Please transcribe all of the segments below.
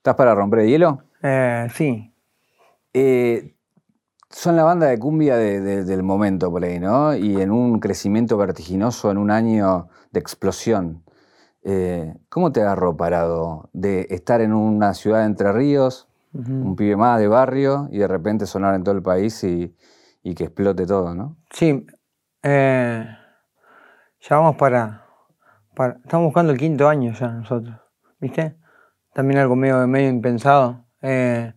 ¿Estás para romper el hielo? Eh, sí. Eh, son la banda de cumbia del momento por ahí, ¿no? Y en un crecimiento vertiginoso, en un año de explosión. Eh, ¿Cómo te agarró parado de estar en una ciudad de Entre Ríos, un pibe más de barrio, y de repente sonar en todo el país y, que explote todo, ¿no? Sí. ya vamos para, para, Estamos buscando el quinto año ya nosotros, ¿viste? También algo medio, medio impensado. Eh,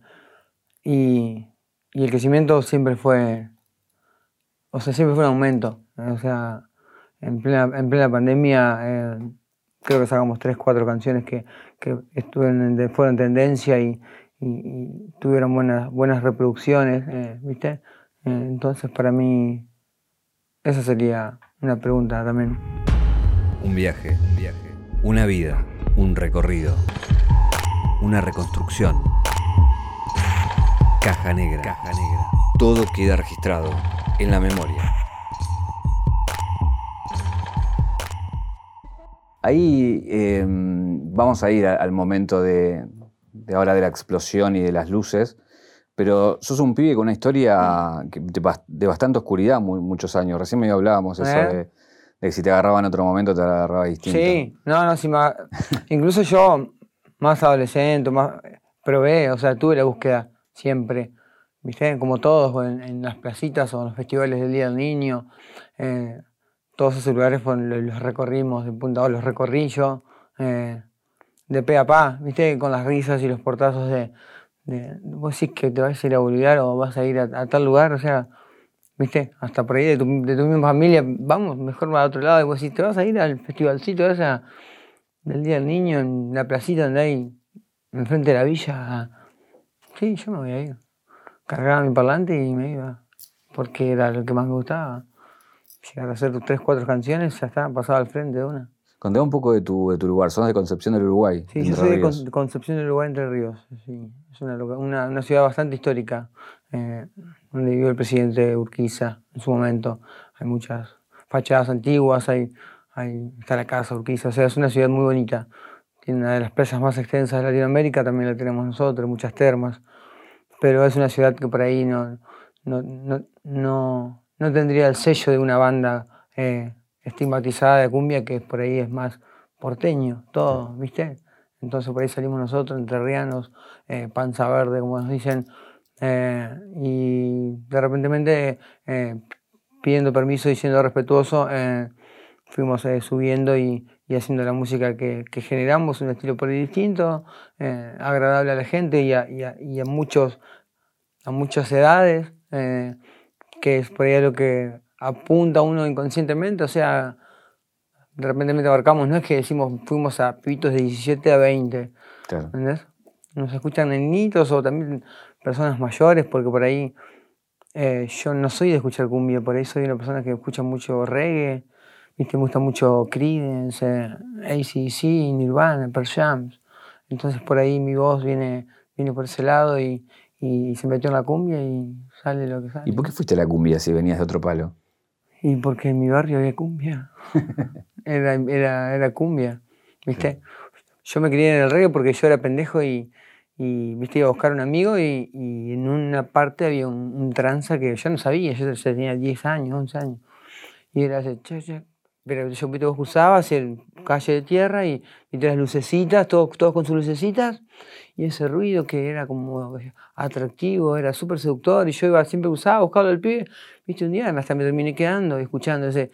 y, el crecimiento siempre fue, o sea, siempre fue un aumento. O sea, en plena, en plena pandemia eh, creo que sacamos tres, cuatro canciones que, que estuvieron, fueron tendencia y, tuvieron buenas, buenas reproducciones, eh, ¿viste? entonces para mí esa sería una pregunta también. Un viaje, un viaje, una vida, un recorrido, una reconstrucción Caja negra. Caja negra. Todo queda registrado en la memoria. Ahí em, vamos a ir al momento de, ahora de la explosión y de las luces, pero sos un pibe con una historia de, bastante oscuridad muchos años. Recién me hablábamos eso ¿Eh? de, que si te agarraba en otro momento te agarraba distinto. Sí, no, no, si incluso yo, más adolescente, más probé, o sea, tuve la búsqueda siempre, ¿viste? Como todos, en, las placitas o en los festivales del Día del Niño, eh, todos esos lugares los, recorrimos de punta a los recorrí yo, eh, de pe a pa, ¿viste? Con las risas y los portazos de, de vos decís que te vas a ir a olvidar o vas a ir a, tal lugar, o sea, ¿viste? Hasta por ahí de tu, misma familia, vamos, mejor va a otro lado, y vos decís, te vas a ir al festivalcito ese del Día del Niño en la placita donde hay enfrente de la villa Sí, yo me voy a ir. Cargaba mi parlante y me iba. Porque era lo que más me gustaba. Llegar a hacer tres, cuatro canciones, ya está, pasaba al frente de una. Contame un poco de tu, de tu lugar, sos de Concepción del Uruguay. Sí, yo soy de Concepción del Uruguay, Entre Ríos. Sí. Es una, una, ciudad bastante histórica, eh, donde vivió el presidente Urquiza en su momento. Hay muchas fachadas antiguas, hay, hay, está la casa Urquiza, o sea, es una ciudad muy bonita. Tiene una de las playas más extensas de Latinoamérica, también la tenemos nosotros, muchas termas, pero es una ciudad que por ahí no, no, tendría el sello de una banda eh, estigmatizada de cumbia que por ahí es más porteño, todo, ¿viste? Entonces por ahí salimos nosotros, entrerrianos, eh, panza verde, como nos dicen, eh, y de repente pidiendo permiso y siendo respetuoso, fuimos subiendo y, y haciendo la música que, generamos, un estilo por ahí distinto, eh, agradable a la gente y a, y a, muchos, a muchas edades, eh, que es por ahí lo que apunta uno inconscientemente, o sea, de repente abarcamos, no es que decimos fuimos a pibitos de 17 a 20, ¿entendés? Nos escuchan niñitos o también personas mayores, porque por ahí eh, yo no soy de escuchar cumbia, por ahí soy una persona que escucha mucho reggae, Viste, me gusta mucho Creedence, ACC, Nirvana, Pearl Jam. Entonces por ahí mi voz viene, viene por ese lado y, se metió en la cumbia y sale lo que sale. ¿Y por qué fuiste a la cumbia si venías de otro palo? Y porque en mi barrio había cumbia. era, era, era cumbia, ¿viste? Yo me crié en el reggae porque yo era pendejo y, y ¿viste? iba a buscar un amigo y, en una parte había un, tranza que yo no sabía, yo tenía 10 años, 11 años. Y era ese, che, che, pero yo vos usabas el calle de tierra y, y las lucecitas, todos, todos con sus lucecitas, y ese ruido que era como atractivo, era súper seductor, y yo iba, siempre usaba, buscaba al pibe, viste, un día hasta me terminé quedando escuchando ese,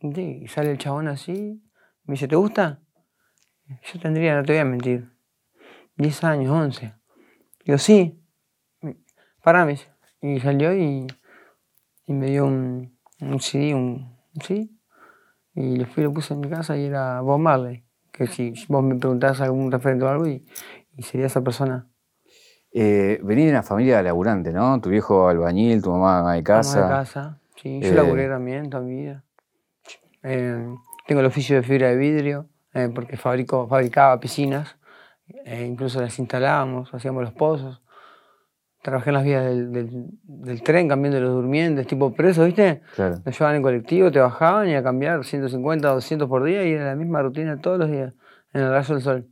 y sale el chabón así, me dice, ¿te gusta? Yo tendría, no te voy a mentir, 10 años, 11. Digo, sí, parame. Y salió y me dio un, un CD, un, sí, y le fui lo puse en mi casa y era Bob Marley, que si vos me preguntás algún referente o algo y, sería esa persona. Eh, venís de una familia laburante, ¿no? Tu viejo albañil, tu mamá de casa. Mamá de casa, sí. Yo laburé eh, también toda mi vida. Eh, tengo el oficio de fibra de vidrio, eh, porque fabrico, fabricaba piscinas, incluso las instalábamos, hacíamos los pozos trabajé en las vías del, tren cambiando los durmientes, tipo preso, ¿viste? Claro. Nos llevaban en colectivo, te bajaban y a cambiar 150, 200 por día y era la misma rutina todos los días, en el rayo del sol.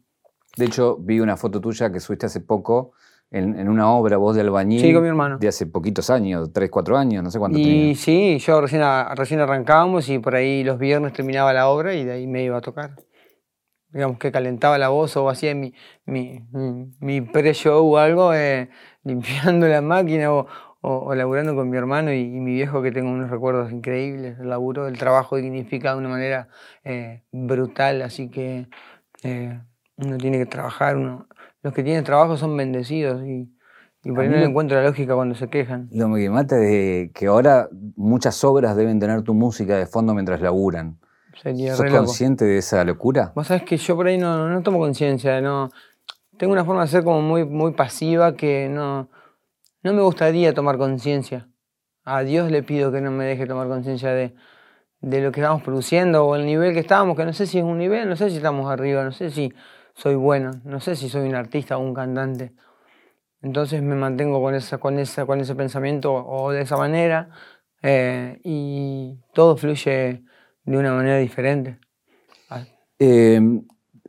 De hecho, vi una foto tuya que subiste hace poco en, en una obra, voz de albañil. Sí, con mi hermano. De hace poquitos años, tres, cuatro años, no sé cuánto Y sí, yo recién, a- recién arrancábamos y por ahí los viernes terminaba la obra y de ahí me iba a tocar. Digamos que calentaba la voz o hacía mi, mi, mi, pre-show o algo, eh, limpiando la máquina o, o, o laburando con mi hermano y, y mi viejo que tengo unos recuerdos increíbles del laburo. El trabajo dignifica de una manera eh, brutal, así que eh, uno tiene que trabajar. Uno, los que tienen trabajo son bendecidos y, y por ahí no le encuentro la lógica cuando se quejan. Lo que mata es que ahora muchas obras deben tener tu música de fondo mientras laburan. Sería ¿Sos re loco. consciente de esa locura? Vos sabés que yo por ahí no, no tomo conciencia, no. Tengo una forma de ser como muy, muy pasiva que no, no me gustaría tomar conciencia. A Dios le pido que no me deje tomar conciencia de, de lo que estamos produciendo o el nivel que estamos, que no sé si es un nivel, no sé si estamos arriba, no sé si soy bueno, no sé si soy un artista o un cantante. Entonces me mantengo con, esa, con, esa, con ese pensamiento o de esa manera eh, y todo fluye de una manera diferente. Ah, Eh,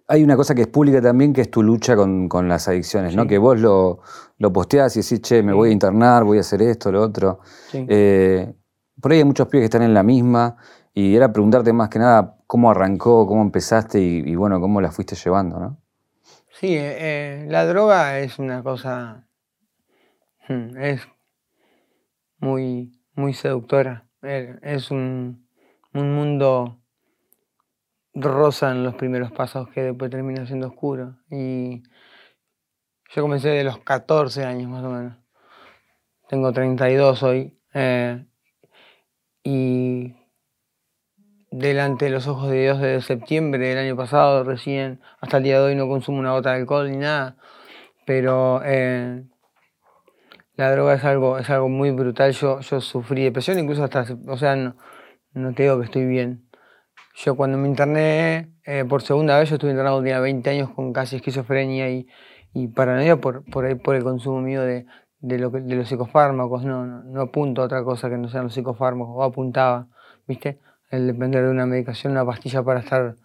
hay una cosa que es pública también, que es tu lucha con, con las adicciones, ¿no? Que vos lo, lo posteás y decís, che, me voy a internar, voy a hacer esto, lo otro. sí. Eh, por ahí hay muchos pibes que están en la misma y era preguntarte más que nada cómo arrancó, cómo empezaste y, y bueno, cómo la fuiste llevando, ¿no? Sí, eh, la droga es una cosa, hmm, es muy, muy seductora. Es un, un mundo rosa en los primeros pasos que después termina siendo oscuro. Y yo comencé de los 14 años más o menos. Tengo 32 hoy. eh, y delante de los ojos de Dios desde septiembre del año pasado, recién, hasta el día de hoy no consumo una gota de alcohol ni nada, pero eh, la droga es algo, es algo muy brutal. Yo, yo sufrí depresión, incluso hasta, o sea, no, no te digo que estoy bien. Yo cuando me interné eh, por segunda vez, yo estuve internado, tenía 20 años con casi esquizofrenia y, y paranoia por, por, por el consumo mío de, de, lo de los psicofármacos. No, no, no apunto a otra cosa que no sean los psicofármacos, o apuntaba, ¿viste? El depender de una medicación, una pastilla para estar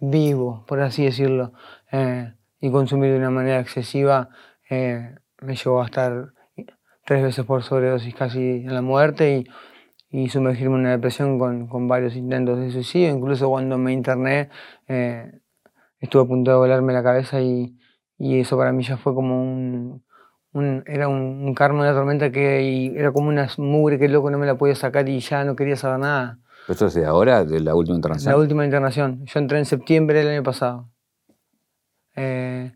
vivo, por así decirlo, eh, y consumir de una manera excesiva, eh, me llevó a estar tres veces por sobredosis casi en la muerte y, y sumergirme en una depresión con, con varios intentos de suicidio. Incluso cuando me interné, eh, estuve a punto de volarme la cabeza y, y eso para mí ya fue como un, un- era un, un karma, una tormenta que y era como una mugre que loco no me la podía sacar y ya no quería saber nada. Esto es de ahora, de la última internación. La última internación. Yo entré en septiembre del año pasado. Eh,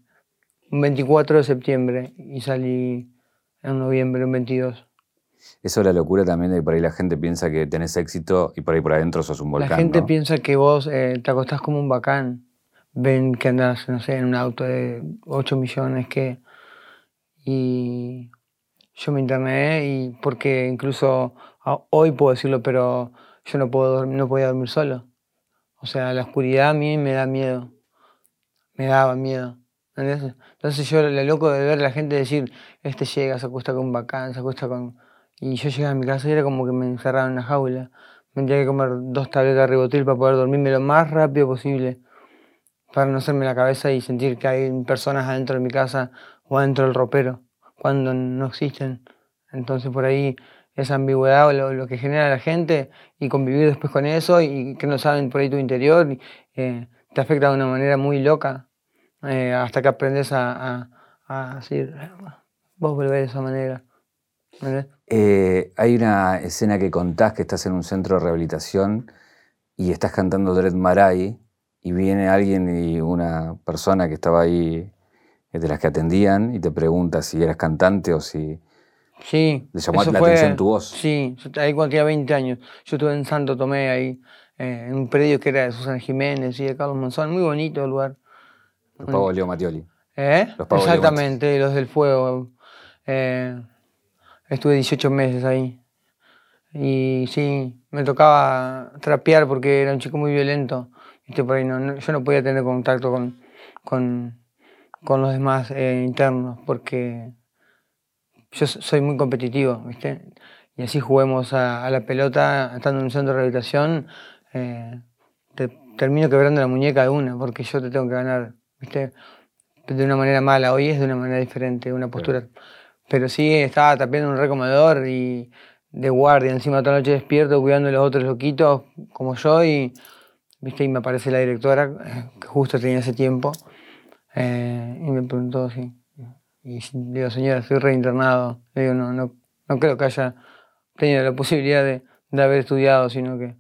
un 24 de septiembre y salí en noviembre, un 22. Eso es la locura también de que por ahí la gente piensa que tenés éxito y por ahí por adentro sos un volcán. La gente ¿no? piensa que vos eh, te acostás como un bacán. Ven que andas, no sé, en un auto de 8 millones que... Y yo me interné y porque incluso hoy puedo decirlo, pero yo no, puedo, dorm- no podía dormir solo. O sea, la oscuridad a mí me da miedo. Me daba miedo. ¿entendés? Entonces yo lo loco de ver a la gente decir, este llega, se acuesta con un bacán, se acuesta con... Y yo llegaba a mi casa y era como que me encerraba en una jaula. Me tenía que comer dos tabletas de ribotril para poder dormirme lo más rápido posible. Para no hacerme la cabeza y sentir que hay personas adentro de mi casa o adentro del ropero, cuando no existen. Entonces por ahí esa ambigüedad o lo, lo que genera la gente y convivir después con eso y que no saben por ahí tu interior, eh, te afecta de una manera muy loca eh, hasta que aprendes a, a, a decir, vos volvés de esa manera. Eh, hay una escena que contás que estás en un centro de rehabilitación y estás cantando Dread Marai y viene alguien y una persona que estaba ahí eh, de las que atendían y te pregunta si eras cantante o si... Sí. Le llamó la fue- atención tu voz. Sí, ahí cuando tenía 20 años. Yo estuve en Santo Tomé, ahí, eh, en un predio que era de Susana Jiménez y de Carlos Monzón. Muy bonito el lugar. Los pagos Leo Matioli. ¿Eh? Los Pavos Exactamente, los del fuego. Eh, estuve 18 meses ahí. Y sí, me tocaba trapear porque era un chico muy violento. ¿viste? Por ahí no, no- yo no podía tener contacto con, con, con los demás eh, internos porque yo so- soy muy competitivo, ¿viste? Y así juguemos a, a la pelota, estando en un centro de rehabilitación, eh, te termino quebrando la muñeca de una porque yo te tengo que ganar, ¿viste? de una manera mala, hoy es de una manera diferente, una postura. Pero sí, estaba tapiando un recomedor y de guardia, encima toda la noche despierto cuidando a los otros loquitos como yo y, ¿viste? y me aparece la directora, eh, que justo tenía ese tiempo, eh, y me preguntó si... Y digo, señora, estoy reinternado. Le digo, no, no, no creo que haya tenido la posibilidad de, de haber estudiado, sino que,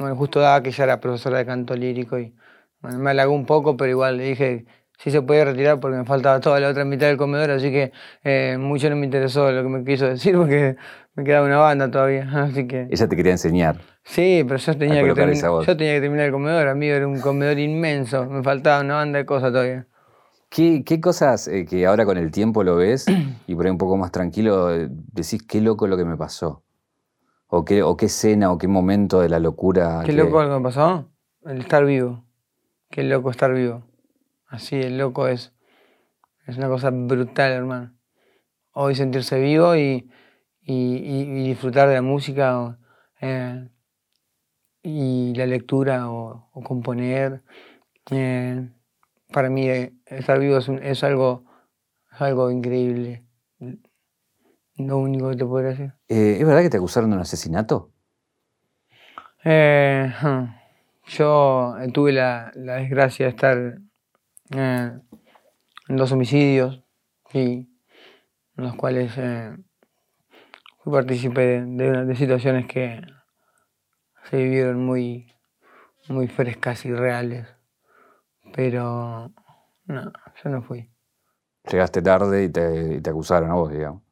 bueno, justo daba que ella era profesora de canto lírico y bueno, me halagó un poco, pero igual le dije si se podía retirar porque me faltaba toda la otra mitad del comedor, así que eh, mucho no me interesó lo que me quiso decir porque me quedaba una banda todavía, así que... Ella te quería enseñar. Sí, pero yo tenía, que terminar, esa voz. yo tenía que terminar el comedor, amigo, era un comedor inmenso, me faltaba una banda de cosas todavía. ¿Qué, qué cosas eh, que ahora con el tiempo lo ves y por ahí un poco más tranquilo decís qué loco lo que me pasó? ¿O qué, o qué escena o qué momento de la locura? Qué que- loco lo que me pasó, el estar vivo, qué loco estar vivo. Así, el loco es, es una cosa brutal, hermano. Hoy sentirse vivo y, y- disfrutar de la música o, eh, y la lectura o, o componer. eh, para mí eh, estar vivo es, un- es algo, es algo increíble. Lo único que te podría decir. ¿Es verdad que te acusaron de un asesinato? Yo tuve la, la desgracia de estar eh, en dos homicidios y en los cuales eh, fui partícipe de, de de situaciones que se vivieron muy, muy frescas y reales. Pero no, yo no fui. Llegaste tarde y te, y te acusaron a vos, digamos.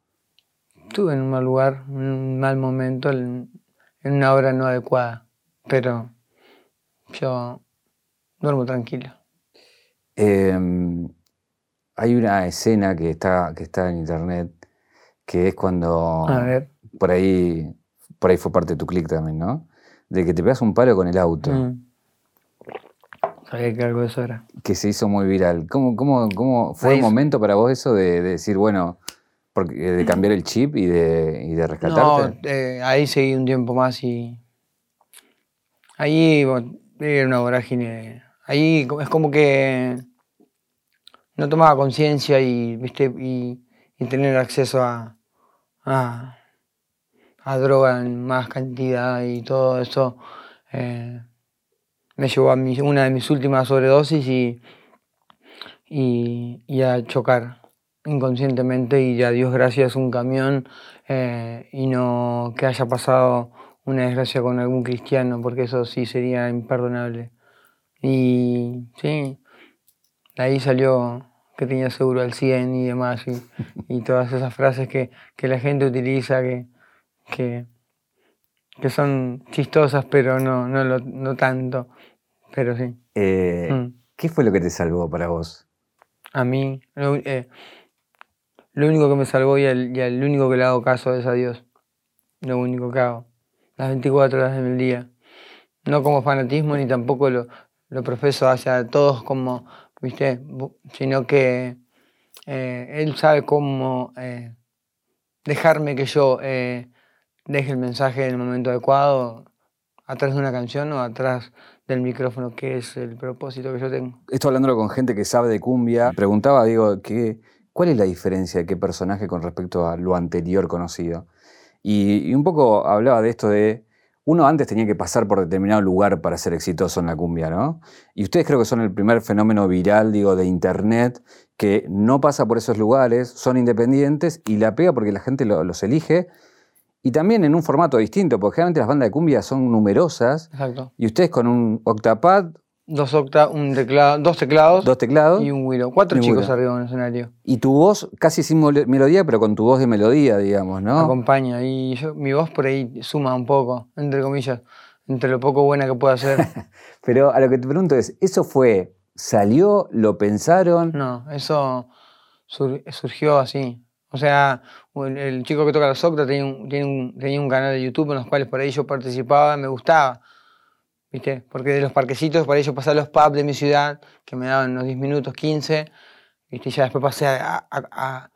Estuve en un mal lugar, en un mal momento, en, en una hora no adecuada. Pero yo duermo tranquilo. Eh, hay una escena que está, que está en internet que es cuando A ver. por ahí por ahí fue parte de tu clic también, ¿no? De que te pegas un palo con el auto, Mm. Sabía que algo de eso era. que se hizo muy viral. ¿Cómo, cómo, cómo fue el momento para vos eso de, de decir, bueno, porque, de cambiar el chip y de, y de rescatarte? No, eh, ahí seguí un tiempo más y. Ahí bueno, era una vorágine. Ahí es como que no tomaba conciencia y, ¿viste? Y, tener acceso a, a, droga en más cantidad y todo eso eh, me llevó a mi- una de mis últimas sobredosis y, y, y a chocar inconscientemente y a Dios gracias un camión eh, y no que haya pasado una desgracia con algún cristiano, porque eso sí sería imperdonable. Y sí, de ahí salió que tenía seguro al 100 y demás, y, y todas esas frases que, que la gente utiliza que, que, que son chistosas, pero no, no, lo- no tanto. Pero sí. Eh, Mm. ¿Qué fue lo que te salvó para vos? A mí, lo, eh, lo único que me salvó y al, y al único que le hago caso es a Dios. Lo único que hago. Las 24 horas del día. No como fanatismo ni tampoco lo, lo profeso hacia todos como, ¿viste? Sino que eh, Él sabe cómo eh, dejarme que yo eh, deje el mensaje en el momento adecuado, atrás de una canción o atrás del micrófono, que es el propósito que yo tengo. Esto hablándolo con gente que sabe de cumbia, preguntaba, digo, ¿qué, ¿cuál es la diferencia de qué personaje con respecto a lo anterior conocido? Y un poco hablaba de esto de, uno antes tenía que pasar por determinado lugar para ser exitoso en la cumbia, ¿no? Y ustedes creo que son el primer fenómeno viral, digo, de internet, que no pasa por esos lugares, son independientes y la pega porque la gente lo- los elige. Y también en un formato distinto, porque generalmente las bandas de cumbia son numerosas Exacto. y ustedes con un octapad, Dos octa, un teclado, dos teclados dos teclados, y un Willow. Cuatro chicos arriba en el escenario. Y tu voz casi sin melodía, pero con tu voz de melodía, digamos, ¿no? Acompaña. Y yo, mi voz por ahí suma un poco, entre comillas, entre lo poco buena que puedo hacer. Pero a lo que te pregunto es, ¿eso fue, salió, lo pensaron? No, eso sur- surgió así. O sea, el, el chico que toca la octa tenía un, tiene un- tenía un canal de YouTube en los cuales por ahí yo participaba, me gustaba. ¿Viste? Porque de los parquecitos, ahí yo pasé a los pubs de mi ciudad, que me daban unos 10 minutos, 15. ¿Viste? Y ya después pasé a, a- a-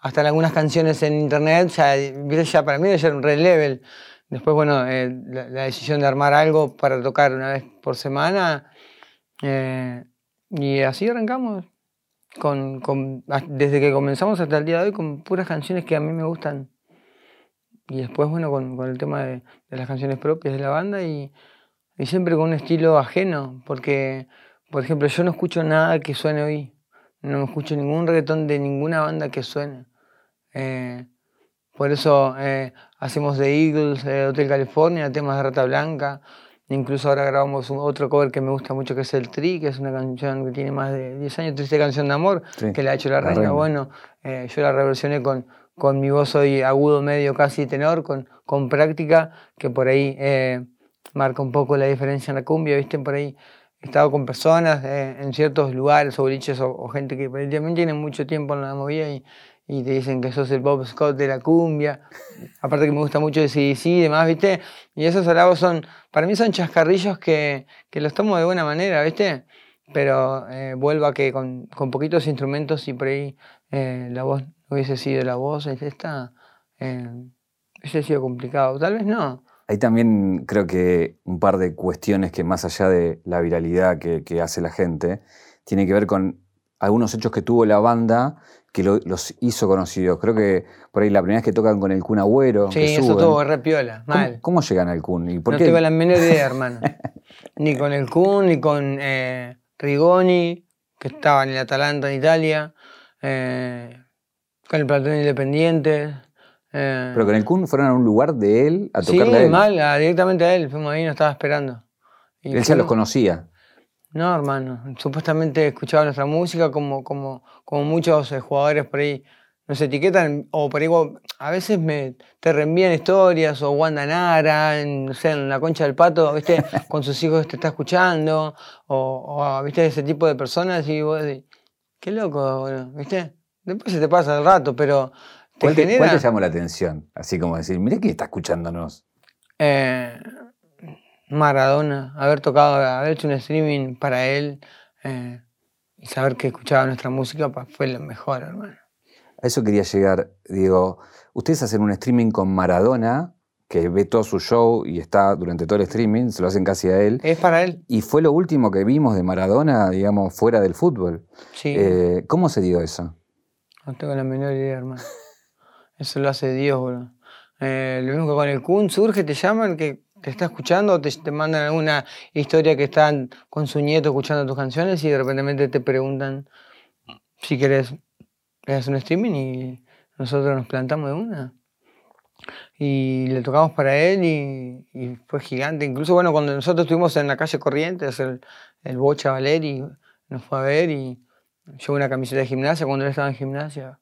hasta algunas canciones en internet, ya, ya para mí era un red level. Después, bueno, eh, la, la decisión de armar algo para tocar una vez por semana. eh, y así arrancamos. con, con- desde que comenzamos hasta el día de hoy con puras canciones que a mí me gustan. Y después, bueno, con, con el tema de, de las canciones propias de la banda y, y siempre con un estilo ajeno, porque, por ejemplo, yo no escucho nada que suene hoy. No escucho ningún reggaetón de ninguna banda que suene. Eh, por eso eh, hacemos The Eagles, eh, Hotel California, temas de Rata Blanca. Incluso ahora grabamos un- otro cover que me gusta mucho, que es El Tri, que es una canción que tiene más de 10 años, triste canción de amor, Sí, que la ha hecho la, La reina. Reina. Bueno, eh, yo la reversioné con, con mi voz hoy agudo, medio, casi tenor, con, con práctica, que por ahí marca un poco la diferencia en la cumbia, ¿viste? Por ahí he estado con personas eh, en ciertos lugares o boliches o, gente que también tiene mucho tiempo en la movida y, y te dicen que sos el Bob Scott de la cumbia. Aparte que me gusta mucho de CDC y demás, ¿viste? Y esos halagos son, para mí son chascarrillos que, que los tomo de buena manera, ¿viste? Pero eh, vuelvo a que con, con poquitos instrumentos y por ahí eh, la voz hubiese sido la voz, es esta, eh, hubiese sido complicado. Tal vez no. Hay también, creo que, un par de cuestiones que más allá de la viralidad que, que hace la gente, tiene que ver con algunos hechos que tuvo la banda que lo- los hizo conocidos. Creo que por ahí la primera vez que tocan con el Kun Agüero, Sí, que eso suben. todo re piola, ¿Cómo, mal. cómo llegan al Kun? ¿Y por no qué? tengo la menor idea, hermano. ni con el Kun, ni con eh, Rigoni, que estaba en el Atalanta en Italia, eh, con el Platón Independiente. Eh, Pero con el Kun fueron a un lugar de él a sí, tocarle a él. mal, a- directamente a él. Fuimos ahí, nos estaba esperando. Y Él ya los conocía. No, hermano. Supuestamente escuchaba nuestra música como, como, como muchos eh, jugadores por ahí nos etiquetan o por ahí igual- a veces me te reenvían historias o Wanda Nara, en, no sé, en la concha del pato, ¿viste? Con sus hijos te está escuchando o, o, ¿viste? Ese tipo de personas y vos decís, qué loco, boludo", ¿viste? Después se te pasa el rato, pero ¿Cuál te, genera... cuál te llamó la atención? Así como decir, mirá que está escuchándonos. Eh, Maradona, haber tocado, haber hecho un streaming para él eh, y saber que escuchaba nuestra música fue lo mejor, hermano. A eso quería llegar. Digo, ustedes hacen un streaming con Maradona, que ve todo su show y está durante todo el streaming, se lo hacen casi a él. Es para él, Y fue lo último que vimos de Maradona, digamos, fuera del fútbol. sí. Eh, ¿Cómo se dio eso? No tengo la menor idea, hermano. Eso lo hace Dios, bro. Eh, lo mismo que con el Kun surge, te llaman, que te está escuchando, te, te mandan alguna historia que están con su nieto escuchando tus canciones y de repente te preguntan si querés hacer un streaming y nosotros nos plantamos de una. Y le tocamos para él y, y fue gigante. Incluso, bueno, cuando nosotros estuvimos en la calle Corrientes, el, el Bocha Valeri nos fue a ver y llevó una camiseta de gimnasia cuando él estaba en gimnasia.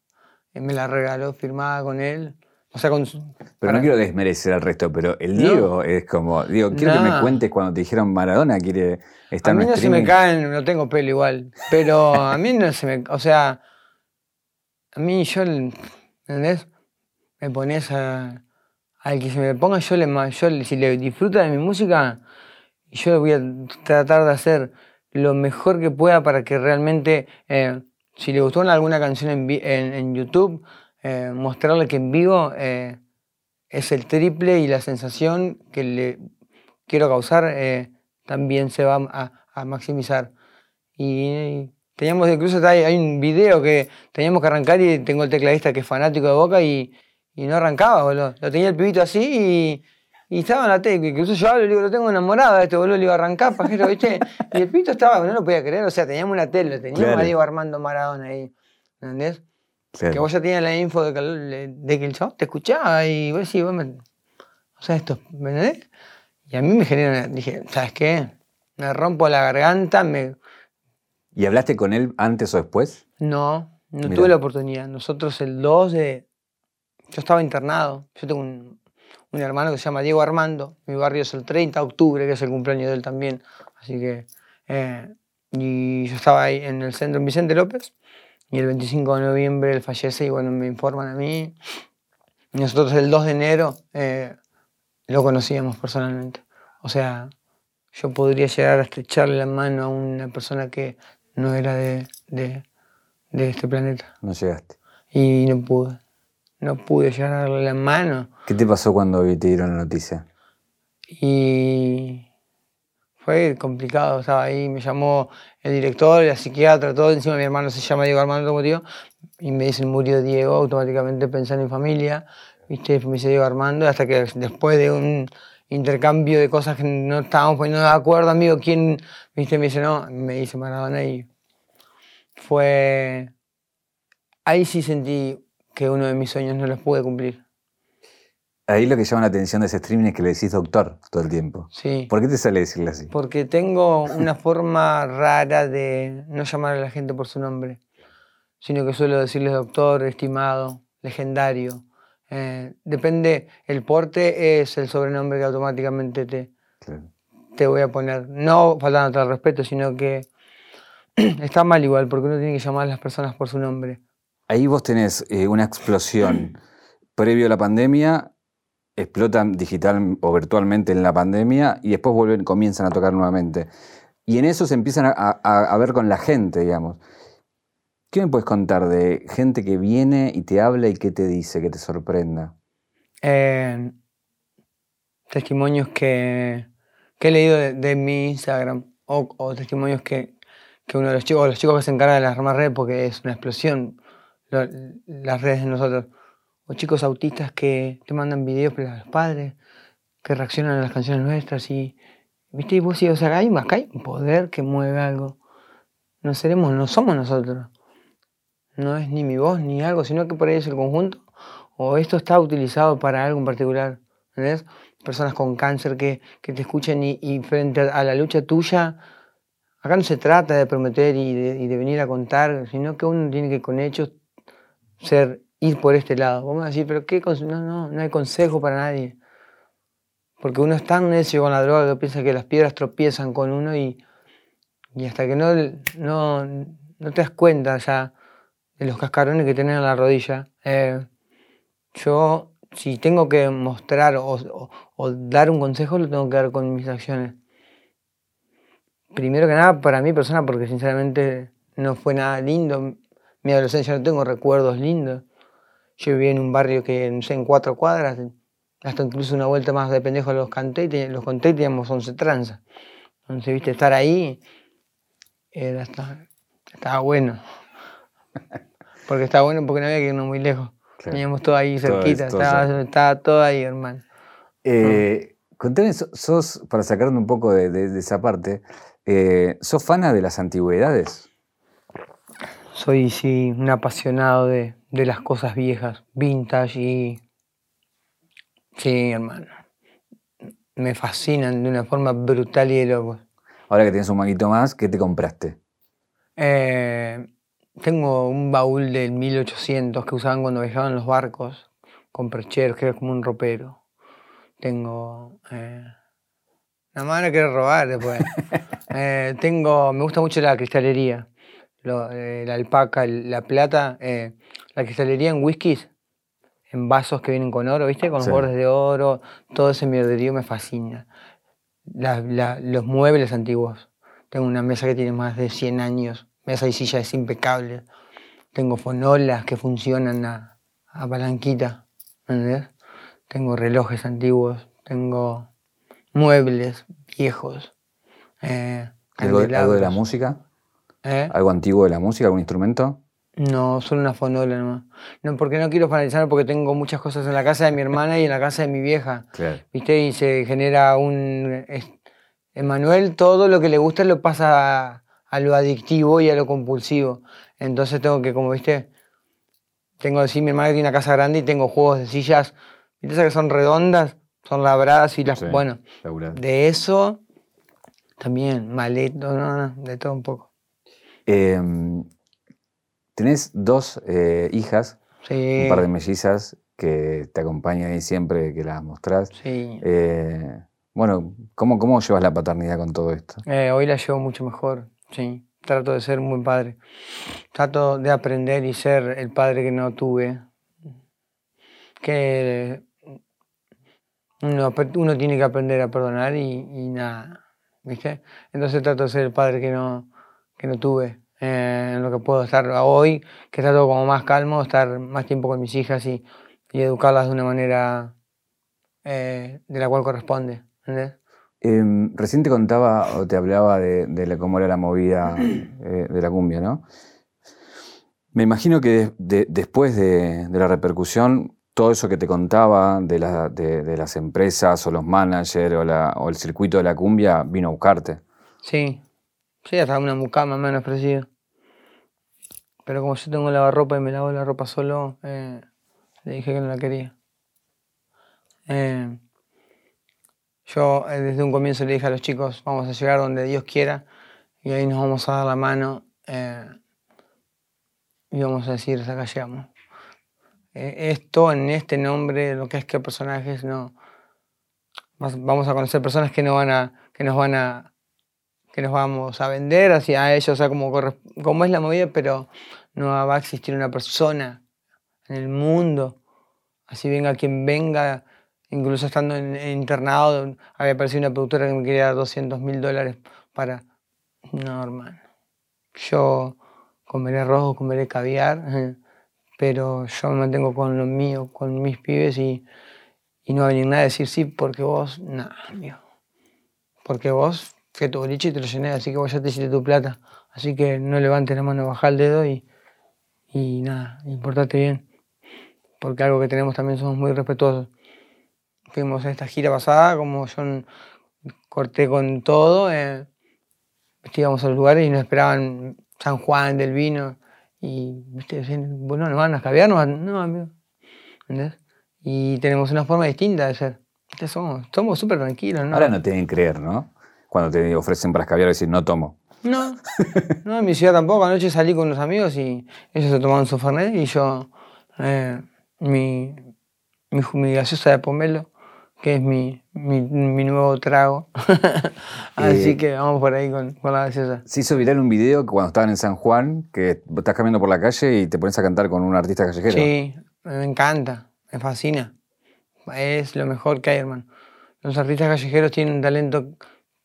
Me la regaló firmada con él. O sea, con su- Pero para- no quiero desmerecer al resto, pero el No. Diego es como, digo, quiero que me cuentes cuando te dijeron Maradona quiere estar A mí en no se me caen, no tengo pelo igual. Pero a mí no se me. O sea, a mí yo. ¿Entendés? Me pones a. Al que se me ponga, yo le. Yo, le- si le disfruta de mi música, yo voy a tratar de hacer lo mejor que pueda para que realmente. eh, si le gustó alguna canción en, en, en YouTube, eh, mostrarle que en vivo eh, es el triple y la sensación que le quiero causar eh, también se va a, a maximizar. Y teníamos, incluso hay, hay un video que teníamos que arrancar y tengo el tecladista que es fanático de Boca y, y no arrancaba, boludo. Lo tenía el pibito así y, y estaba en la tecla. Incluso yo hablo y le digo, lo tengo enamorado a este boludo, le iba a arrancar, pajero, ¿viste? Y el pibito estaba, no lo podía creer, o sea, teníamos una tele, teníamos Claro. a Diego Armando Maradona ahí, ¿entendés? Claro. Que vos ya tenías la info de que, el- de que el chabón te escuchaba y vos decís, vos me... O sea, esto, ¿me entendés? Y a mí me genera, dije, ¿sabes qué? Me rompo la garganta, me... ¿Y hablaste con él antes o después? No, no Mirá. tuve la oportunidad. Nosotros el 2 de... Yo estaba internado. Yo tengo un, un hermano que se llama Diego Armando. Mi barrio es el 30 de octubre, que es el cumpleaños de él también. Así que... eh, y yo estaba ahí en el centro en Vicente López. Y el 25 de noviembre él fallece y bueno, me informan a mí. Nosotros el 2 de enero eh, lo conocíamos personalmente. O sea, yo podría llegar a estrecharle la mano a una persona que no era de, de, de este planeta. No llegaste. Y no pude. No pude llegar a darle la mano. ¿Qué te pasó cuando te dieron la noticia? Y fue complicado, estaba ahí, me llamó el director, la psiquiatra, todo, encima mi hermano se llama Diego Armando como tío, y me dicen murió Diego, automáticamente pensando en familia, ¿viste? Me dice Diego Armando, hasta que después de un intercambio de cosas que no estábamos poniendo de acuerdo, amigo, ¿quién? ¿Viste? Me dice, no, me dice Maradona y fue... Ahí sí sentí que uno de mis sueños no los pude cumplir. Ahí lo que llama la atención de ese streaming es que le decís doctor todo el tiempo. Sí. ¿Por qué te sale decirle así? Porque tengo una forma rara de no llamar a la gente por su nombre, sino que suelo decirles doctor, estimado, legendario. Eh, depende, el porte es el sobrenombre que automáticamente te, te voy a poner. No faltando al respeto, sino que está mal igual, porque uno tiene que llamar a las personas por su nombre. Ahí vos tenés eh, una explosión previo a la pandemia explotan digital o virtualmente en la pandemia y después vuelven, comienzan a tocar nuevamente. Y en eso se empiezan a, ver con la gente, digamos. ¿Qué me puedes contar de gente que viene y te habla y qué te dice, que te sorprenda? Eh, testimonios que, he leído de, mi Instagram o, testimonios que, uno de los chicos, los chicos que se encargan de las armas redes, porque es una explosión las redes de nosotros o chicos autistas que te mandan videos para los padres, que reaccionan a las canciones nuestras y, viste, y vos o sea, hay, hay un poder que mueve algo. No seremos, no somos nosotros. No es ni mi voz ni algo, sino que por ahí es el conjunto. O esto está utilizado para algo en particular. ¿Entendés? Personas con cáncer que, te escuchan y, frente a la lucha tuya, acá no se trata de prometer y de, y de venir a contar, sino que uno tiene que con hechos ser ir por este lado. Vamos a decir, pero ¿qué? No, no, no hay consejo para nadie. Porque uno es tan necio con la droga que piensa que las piedras tropiezan con uno y, y hasta que no, no, no, te das cuenta ya de los cascarones que tenés en la rodilla. Eh, yo, si tengo que mostrar o, dar un consejo, lo tengo que dar con mis acciones. Primero que nada, para mi persona, porque sinceramente no fue nada lindo. Mi adolescencia no tengo recuerdos lindos. Yo vivía en un barrio que, no sé, en cuatro cuadras, hasta incluso una vuelta más de pendejo los canté, los conté y teníamos 11 tranzas. Entonces, viste, estar ahí era, estaba, bueno. Porque estaba bueno porque no había que irnos muy lejos. Teníamos todo ahí cerquita, estaba, todo ahí, hermano. Eh, contame, sos, para sacarme un poco de, esa parte, eh, ¿sos fana de las antigüedades? Soy, sí, un apasionado de, de las cosas viejas, vintage y... Sí, hermano. Me fascinan de una forma brutal y de loco. Ahora que tienes un manguito más, ¿qué te compraste? Eh, tengo un baúl del 1800 que usaban cuando viajaban los barcos, con percheros, que era como un ropero. Tengo... Eh, la madre quiere robar después. Eh, tengo... Me gusta mucho la cristalería. Eh, la alpaca, la plata, eh, la cristalería en whiskies, en vasos que vienen con oro, ¿viste? Con los bordes de oro, todo ese mierderío me fascina. los muebles antiguos. Tengo una mesa que tiene más de 100 años, mesa y silla es impecable. Tengo fonolas que funcionan a, palanquita, ¿entendés? Tengo relojes antiguos, tengo muebles viejos. Eh, ¿Algo de la música? ¿Eh? ¿Algo antiguo de la música, algún instrumento? No, solo una fonola nomás. No, porque no quiero fanatizar porque tengo muchas cosas en la casa de mi hermana y en la casa de mi vieja. ¿Viste? Y se genera un. Emanuel todo lo que le gusta lo pasa a, lo adictivo y a lo compulsivo. Entonces tengo que, como viste, tengo así, mi hermana tiene una casa grande y tengo juegos de sillas, ¿viste esas que son redondas? Son labradas y las. bueno, de eso también, maleto, no, no, de todo un poco. Em, tenés dos eh, hijas, un par de mellizas que te acompañan ahí siempre que las mostrás. Sí. Eh, bueno, ¿cómo, ¿cómo llevas la paternidad con todo esto? Eh, hoy la llevo mucho mejor, sí. Trato de ser un buen padre. Trato de aprender y ser el padre que no tuve. Que uno, uno tiene que aprender a perdonar y, y nada. ¿Viste? Entonces trato de ser el padre que no, que no tuve, eh, en lo que puedo estar hoy, que está todo como más calmo, estar más tiempo con mis hijas y, y educarlas de una manera eh, de la cual corresponde. Em, recién te contaba o te hablaba de, de la- cómo era la movida eh, de la cumbia, ¿no? Me imagino que de- después de, la repercusión, todo eso que te contaba de, la- de- de las empresas o los managers o, la- o el circuito de la cumbia vino a buscarte. Sí, sí, hasta una mucama me han. Pero como yo tengo lavarropa y me lavo la ropa solo, eh, le dije que no la quería. Eh, yo eh, desde un comienzo le dije a los chicos, vamos a llegar donde Dios quiera y ahí nos vamos a dar la mano y vamos a decir, hasta acá llegamos. Esto en este nombre, lo que es que personajes, no. Vamos a conocer personas que, no van a, que nos van a que nos vamos a vender hacia ellos, o sea, como, como es la movida, pero no va a existir una persona en el mundo, así venga quien venga, incluso estando internado, había aparecido una productora que me quería dar 200 mil dólares para... No, hermano. Yo comeré arroz, comeré caviar, pero yo me mantengo con lo mío, con mis pibes y, y no va a venir nadie a decir sí porque vos, nada, amigo. Porque vos fui a tu boliche y te lo llené, así que vos ya te hiciste tu plata. Así que no levantes la mano, baja el dedo y, y nada, y portate bien. Porque algo que tenemos también somos muy respetuosos. Fuimos a esta gira pasada, como yo corté con todo, eh, íbamos a los lugares y nos esperaban San Juan del vino. Y, viste, bueno, ¿nos van a caviar? No, no, amigo. ¿Entendés? Y tenemos una forma distinta de ser. Somos somos súper tranquilos, ¿no? Ahora no te deben creer, ¿no? Cuando te ofrecen para escabiar y decir, no tomo. No, no, en mi ciudad tampoco. Anoche salí con unos amigos y ellos se tomaban su fernet y yo eh, mi, mi, mi gaseosa de pomelo, que es mi, mi, mi nuevo trago. Así Eh, que vamos por ahí con, con la gaseosa. Se hizo viral un video que cuando estaban en San Juan, que estás caminando por la calle y te pones a cantar con un artista callejero. Sí, me encanta, me fascina. Es lo mejor que hay, hermano. Los artistas callejeros tienen un talento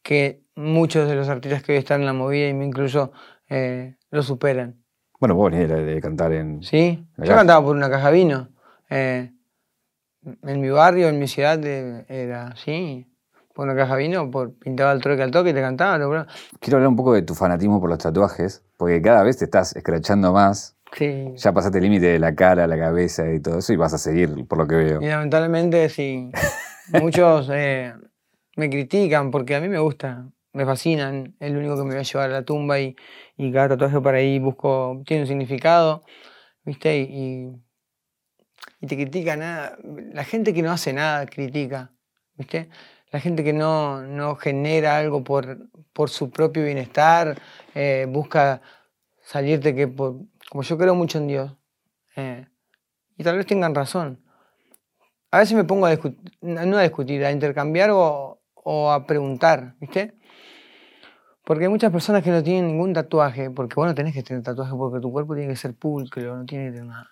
que muchos de los artistas que hoy están en la movida, y me incluyo, eh, lo superan. Bueno, vos venís de, de cantar en... Sí, yo cantaba por una caja de vino. eh, en mi barrio, en mi ciudad, eh, era así. Por una caja de vino, por, pintaba el troque al toque y te cantaba. lo. Quiero hablar un poco de tu fanatismo por los tatuajes, porque cada vez te estás escrachando más. Sí. Ya pasaste el límite de la cara, la cabeza y todo eso y vas a seguir, por lo que veo. Y lamentablemente, sí. Muchos eh, me critican porque a mí me gusta, me fascinan. Es lo único que me va a llevar a la tumba y, y cada tatuaje por ahí busco, tiene un significado, ¿viste? Y, y, y te critica nada. La gente que no hace nada critica, ¿viste? La gente que no, no genera algo por, por su propio bienestar, eh, busca salirte que por, como yo creo mucho en Dios, eh, y tal vez tengan razón. A veces me pongo a discutir, no a discutir, a intercambiar o, o a preguntar, ¿viste? Porque hay muchas personas que no tienen ningún tatuaje, porque vos no tenés que tener tatuaje porque tu cuerpo tiene que ser pulcro, no tiene que tener nada.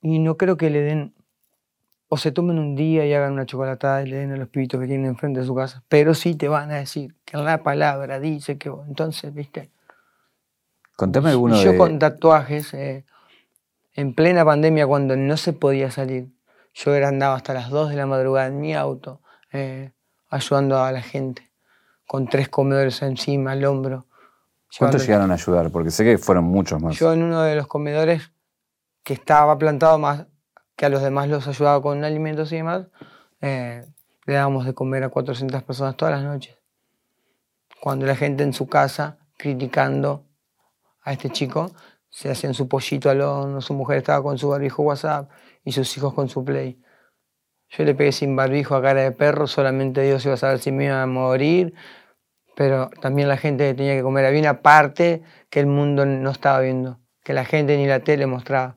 Y no creo que le den, o se tomen un día y hagan una chocolatada y le den a los pibitos que tienen enfrente de su casa, pero sí te van a decir que la palabra dice que vos, entonces, ¿viste? Contame alguno yo de... con tatuajes, eh, en plena pandemia, cuando no se podía salir, yo andaba hasta las 2 de la madrugada en mi auto, eh, ayudando a la gente, con tres comedores encima, al hombro. ¿Cuántos llegaron a ayudar? Porque sé que fueron muchos más. Yo en uno de los comedores que estaba plantado más que a los demás los ayudaba con alimentos y demás, eh, le dábamos de comer a 400 personas todas las noches. Cuando la gente en su casa, criticando a este chico, se hacían su pollito al horno, su mujer estaba con su barbijo WhatsApp y sus hijos con su play. Yo le pegué sin barbijo a cara de perro, solamente Dios iba a saber si me iba a morir, pero también la gente tenía que comer. Había una parte que el mundo no estaba viendo, que la gente ni la tele mostraba,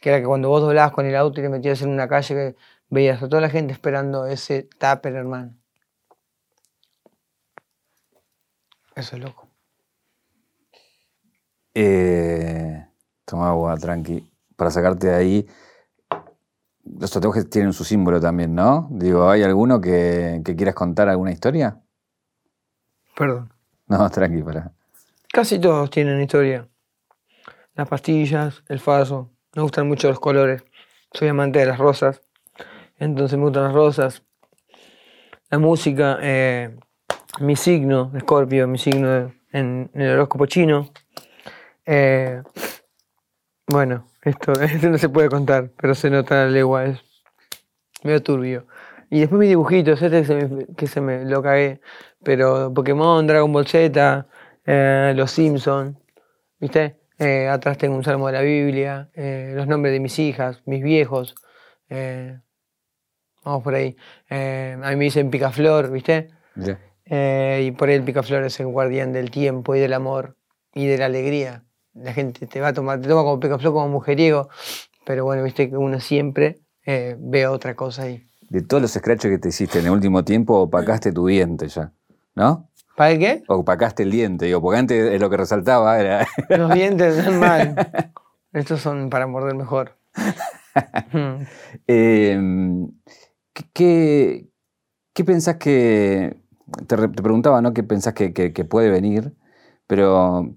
que era que cuando vos doblabas con el auto y te metías en una calle, que veías a toda la gente esperando ese tupper, hermano. Eso es loco. Eh, toma agua, tranqui. Para sacarte de ahí, los tatuajes tienen su símbolo también, ¿no? Digo, ¿hay alguno que, que quieras contar alguna historia? Perdón. No, tranqui, para. Casi todos tienen historia. Las pastillas, el faso. Me gustan mucho los colores. Soy amante de las rosas. Entonces me gustan las rosas. La música. eh, mi signo, Escorpio, mi signo en, en el horóscopo chino. Eh, bueno, esto, esto no se puede contar, pero se nota la legua, es medio turbio. Y después mis dibujitos, este que se me, que se me lo cagué, pero Pokémon, Dragon Ball Z, eh, Los Simpsons, ¿viste? Eh, atrás tengo un salmo de la Biblia, eh, los nombres de mis hijas, mis viejos. vamos por ahí. A mí me dicen picaflor, ¿viste? Y por ahí el picaflor es el guardián del tiempo y del amor y de la alegría. La gente te va a tomar, te toma como picaflor como mujeriego, pero bueno, viste que uno siempre eh, ve otra cosa ahí. De todos los scratches que te hiciste en el último tiempo, opacaste tu diente ya, ¿no? ¿Para qué? Opacaste el diente, digo, porque antes eh, lo que resaltaba era... Los dientes están mal. Estos son para morder mejor. Eh, ¿qué, qué, pensás que... Te, te preguntaba, ¿no? ¿Qué pensás que, que- que puede venir? Pero...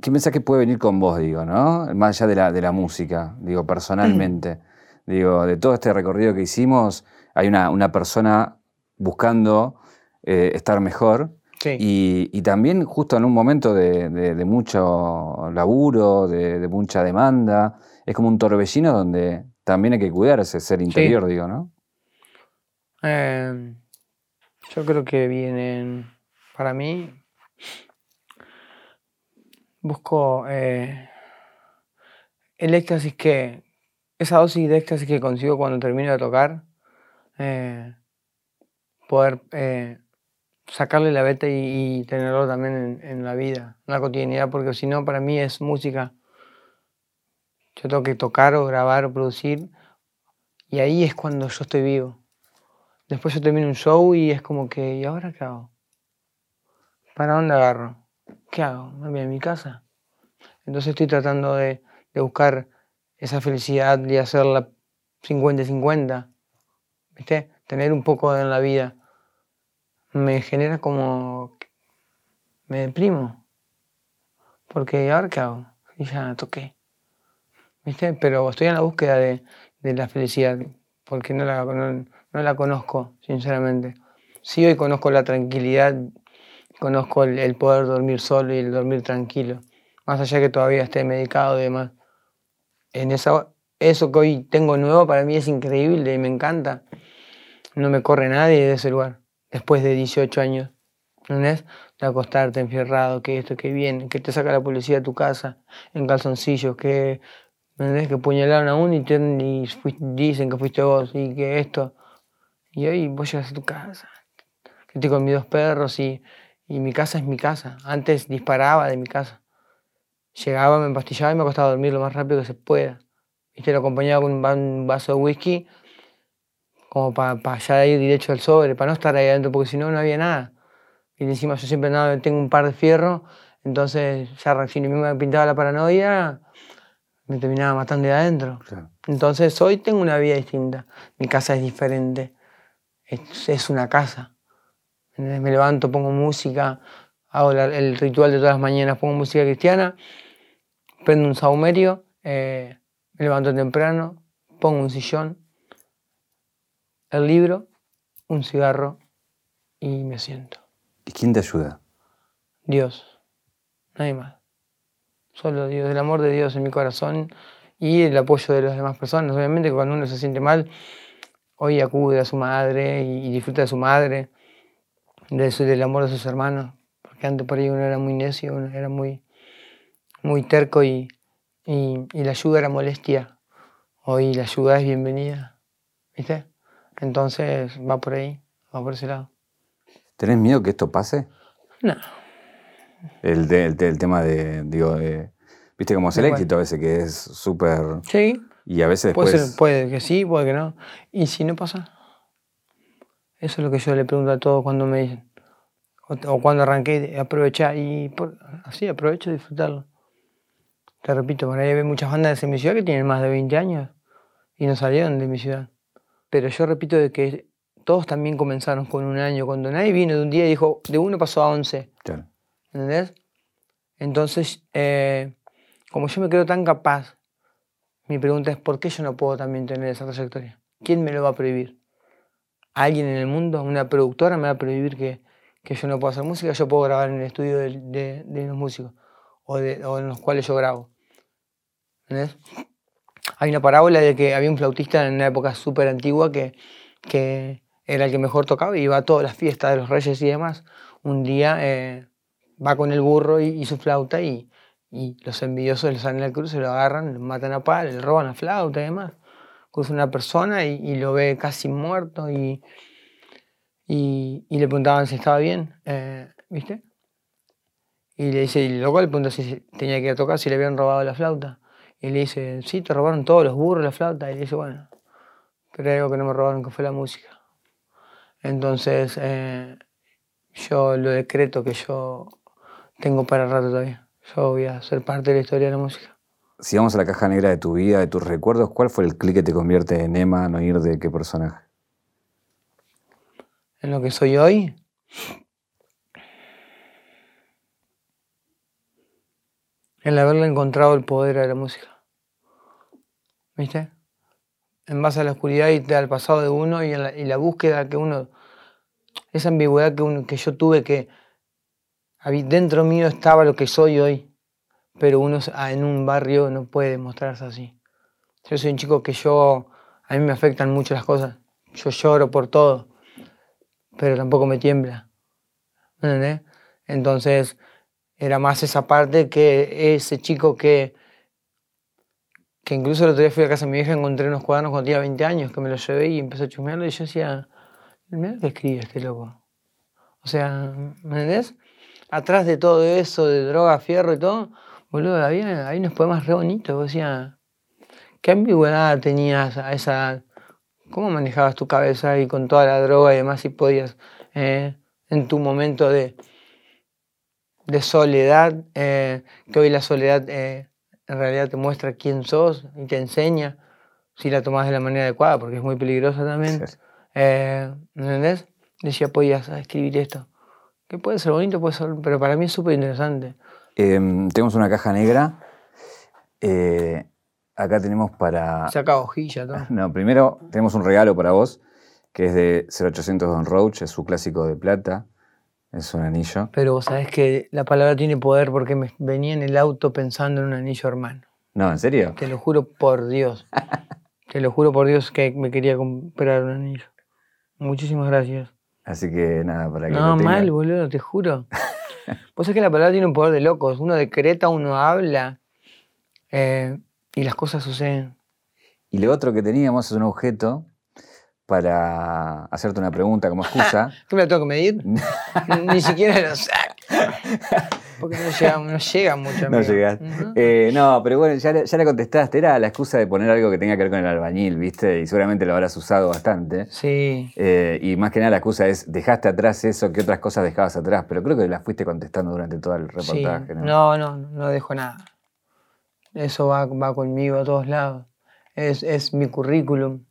¿Qué pensás que puede venir con vos, digo, no? Más allá de la, de la música, digo, personalmente. Digo, de todo este recorrido que hicimos, hay una, una persona buscando eh, estar mejor Sí. y, y también justo en un momento de, de- de mucho laburo, de, de mucha demanda, es como un torbellino donde también hay que cuidar ese ser interior, digo, ¿no? Eh, yo creo que vienen, para mí, busco eh, el éxtasis que, esa dosis de éxtasis que consigo cuando termino de tocar, eh, poder eh, sacarle la beta y, tenerlo también en, en la vida, en la cotidianidad, porque si no, para mí es música. Yo tengo que tocar o grabar o producir, y ahí es cuando yo estoy vivo. Después yo termino un show y es como que, ¿y ahora qué hago? ¿Para dónde agarro? ¿Qué hago? ¿Me voy a mi casa? Entonces estoy tratando de, de buscar esa felicidad y hacerla 50-50. ¿Viste? Tener un poco en la vida. Me genera como... Me deprimo. Porque ¿ahora qué hago? Y ya toqué. ¿Viste? Pero estoy en la búsqueda de, de la felicidad. Porque no la, no, no la conozco, sinceramente. Sí, hoy conozco la tranquilidad, conozco el, poder dormir solo y el dormir tranquilo. Más allá que todavía esté medicado y demás. En esa, eso que hoy tengo nuevo para mí es increíble y me encanta. No me corre nadie de ese lugar. Después de 18 años. ¿Entendés? De acostarte enfierrado, que esto, que viene, que te saca la policía de tu casa, en calzoncillos, que, ¿entendés? que puñalaron a uno y, dicen que fuiste vos y que esto. Y hoy vos llegas a tu casa, que estoy con mis dos perros y, y mi casa es mi casa. Antes disparaba de mi casa. Llegaba, me empastillaba y me acostaba a dormir lo más rápido que se pueda. Viste, lo acompañaba con un va- un vaso de whisky, como para ya ir derecho al sobre, para no estar ahí adentro, porque si no, no había nada. Y encima yo siempre andaba, tengo un par de fierros, entonces ya si me pintaba la paranoia, me terminaba matando de adentro. Claro. Entonces hoy tengo una vida distinta. Mi casa es diferente. Es, es una casa. ¿Entendés? Me levanto, pongo música, hago la- el ritual de todas las mañanas, pongo música cristiana, prendo un saumerio, eh, me levanto temprano, pongo un sillón, el libro, un cigarro y me siento. ¿Y quién te ayuda? Dios, nadie más. Solo Dios, el amor de Dios en mi corazón y el apoyo de las demás personas. Obviamente que cuando uno se siente mal, hoy acude a su madre y disfruta de su madre, de su- del amor de sus hermanos, porque antes por ahí uno era muy necio, uno era muy, muy terco y, y, y la ayuda era molestia. Hoy la ayuda es bienvenida, ¿viste? Entonces va por ahí, va por ese lado. ¿Tenés miedo que esto pase? No, El, de- el, te- el tema de, digo, de- viste cómo es el éxito a veces, que es súper... sí, Y a veces Puede, después... ser, puede que sí, puede que no. ¿Y si no pasa? Eso es lo que yo le pregunto a todos cuando me dicen. O, o cuando arranqué, aprovechar. Y por- así, aprovecho de disfrutarlo. Te repito, por ahí hay muchas bandas en mi ciudad que tienen más de 20 años y no salieron de mi ciudad. Pero yo repito de que todos también comenzaron con un año. Cuando nadie vino de un día y dijo, de uno pasó a 11. Claro. ¿Entendés? Entonces, eh, como yo me creo tan capaz, mi pregunta es, ¿por qué yo no puedo también tener esa trayectoria? ¿Quién me lo va a prohibir? ¿Alguien en el mundo? ¿Una productora me va a prohibir que, que yo no puedo hacer música, yo puedo grabar en el estudio de, los músicos o, de- en los cuales yo grabo. Hay una parábola de que había un flautista en una época súper antigua que, que era el que mejor tocaba y iba a todas las fiestas de los reyes y demás. Un día eh, va con el burro y, su flauta y, y los envidiosos le salen al cruz, se lo agarran, lo matan a palo, le roban la flauta y demás. Cruza una persona y, lo ve casi muerto y, y, le preguntaban si estaba bien, eh, ¿viste? Y le dice, y loco le pregunta si tenía que ir a tocar, si le habían robado la flauta. Y le dice, sí, te robaron todos los burros la flauta. Y le dice, bueno, algo que no me robaron, que fue la música. Entonces, eh, yo lo decreto que yo tengo para rato todavía. Yo voy a ser parte de la historia de la música. Si vamos a la caja negra de tu vida, de tus recuerdos, ¿cuál fue el clic que te convierte en Emma, no ir de qué personaje? En lo que soy hoy, el haberle encontrado el poder a la música. ¿Viste? En base a la oscuridad y al pasado de uno y, la, la búsqueda que uno, esa ambigüedad que, uno, que yo tuve que dentro mío estaba lo que soy hoy, pero uno ah, en un barrio no puede mostrarse así. Yo soy un chico que yo, a mí me afectan mucho las cosas, yo lloro por todo, pero tampoco me tiembla. ¿Me entendés? Entonces, era más esa parte que ese chico que, que incluso el otro día fui a casa de mi vieja, encontré unos cuadernos cuando tenía 20 años, que me los llevé y empecé a chusmearlo y yo decía, mira lo que escribe este loco. O sea, ¿me entendés? Atrás de todo eso, de droga, fierro y todo, boludo, había, hay unos poemas re bonitos. Vos decías, ¿qué ambigüedad tenías a esa edad? ¿Cómo manejabas tu cabeza ahí con toda la droga y demás si podías, eh, en tu momento de, de soledad, eh, que hoy la soledad eh, en realidad te muestra quién sos y te enseña si la tomás de la manera adecuada, porque es muy peligrosa también. Sí. Eh, ¿me ¿Entendés? Decía, podías escribir esto. Que puede ser bonito, puede ser, pero para mí es súper interesante. Em, tenemos una caja negra. Eh, acá tenemos para... Saca hojilla, todo. No, primero tenemos un regalo para vos, que es de 0800 Don Roach, es su clásico de plata. Es un anillo. Pero vos sabés que la palabra tiene poder porque me venía en el auto pensando en un anillo hermano. No, ¿en serio? Te lo juro por Dios. Te lo juro por Dios que me quería comprar un anillo. Muchísimas gracias. Así que nada, para que No, lo mal, boludo, te juro. Vos sabés que la palabra tiene un poder de locos. Uno decreta, uno habla eh, y las cosas suceden. Y lo otro que teníamos es un objeto para hacerte una pregunta como excusa. ¿Qué me la tengo que medir? Ni siquiera lo sé. Porque no llega, no llega mucho. No llegas. Eh, no, pero bueno, ya, le- ya le contestaste. Era la excusa de poner algo que tenga que ver con el albañil, ¿viste? Y seguramente lo habrás usado bastante. Sí. Eh, y más que nada la excusa es, dejaste atrás eso, ¿qué otras cosas dejabas atrás? Pero creo que las fuiste contestando durante todo el Sí. reportaje, ¿no? No, no, no dejo nada. Eso va, va conmigo a todos lados. Es, es mi currículum.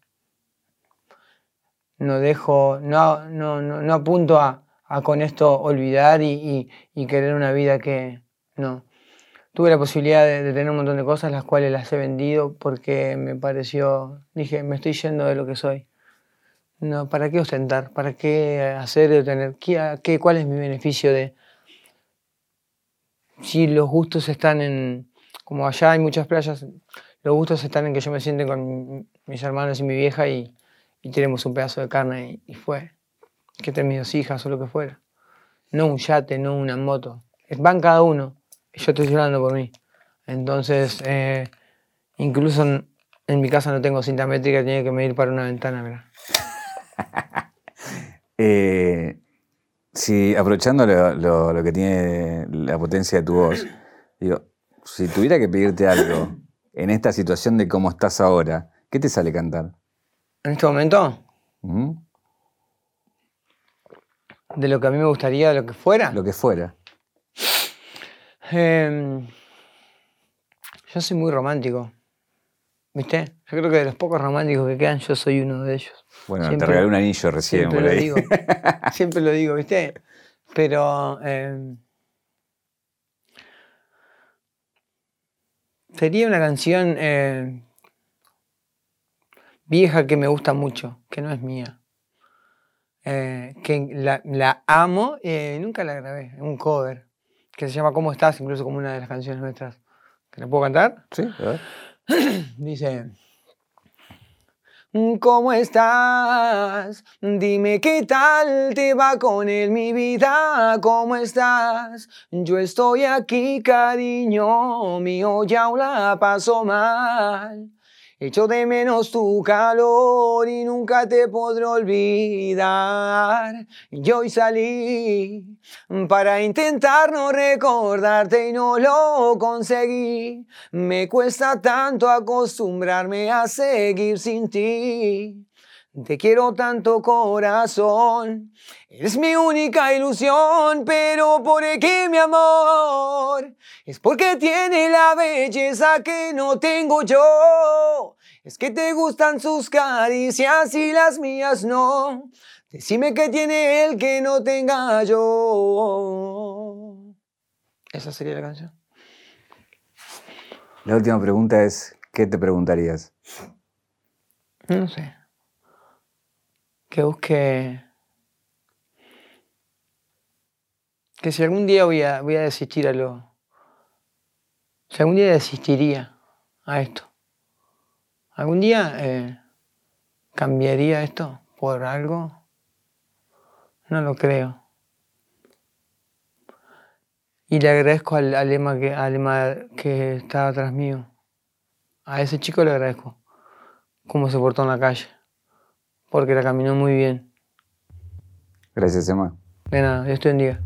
No dejo, no, no, no, no apunto a, a con esto olvidar y, querer una vida que no. Tuve la posibilidad de, de tener un montón de cosas, las cuales las he vendido porque me pareció, dije, me estoy yendo de lo que soy. No, ¿para qué ostentar? ¿Para qué hacer o tener? ¿Qué, qué, ¿Cuál es mi beneficio de, si los gustos están en, como allá hay muchas playas, los gustos están en que yo me siente con mis hermanos y mi vieja y, y tenemos un pedazo de carne y fue. Que tengan mis dos hijas o lo que fuera. No un yate, no una moto. Van cada uno. y Yo estoy hablando por mí. Entonces, eh, incluso en, en mi casa no tengo cinta métrica, tenía que medir para una ventana, mira. Eh, si aprovechando lo, lo- lo que tiene la potencia de tu voz, digo, si tuviera que pedirte algo en esta situación de cómo estás ahora, ¿qué te sale cantar? En este momento. De lo que a mí me gustaría, de lo que fuera. Lo que fuera. Em, yo soy muy romántico. ¿Viste? Yo creo que de los pocos románticos que quedan, yo soy uno de ellos. Bueno, Siempre- te regalé un anillo recién Siempre por lo ahí. digo. Siempre lo digo, ¿viste? Pero. em, sería una canción eh, vieja que me gusta mucho, que no es mía. Eh, que la, la amo y nunca la grabé, un cover, que se llama ¿Cómo estás? Incluso como una de las canciones nuestras. ¿Que la puedo cantar? Sí, a ver. Dice, ¿cómo estás? Dime qué tal te va con él, mi vida, ¿cómo estás? Yo estoy aquí, cariño mío, ya la paso mal. Echo de menos tu calor y nunca te podré olvidar. Yo hoy salí para intentar no recordarte y no lo conseguí. Me cuesta tanto acostumbrarme a seguir sin ti. Te quiero tanto corazón, eres mi única ilusión, pero ¿por qué mi amor? Es porque tiene la belleza que no tengo yo. Es que te gustan sus caricias y las mías no. Decime qué tiene él que no tenga yo. Esa sería la canción. La última pregunta es, ¿qué te preguntarías? No sé. Que busque. Que si algún día voy a, voy a desistir a lo. Si algún día desistiría a esto. ¿Algún día eh, cambiaría esto por algo? No lo creo. Y le agradezco al, al que, al Emma que estaba atrás mío. A ese chico le agradezco cómo se portó en la calle. Porque la caminó muy bien. Gracias, Emma. De nada, Dios te bendiga.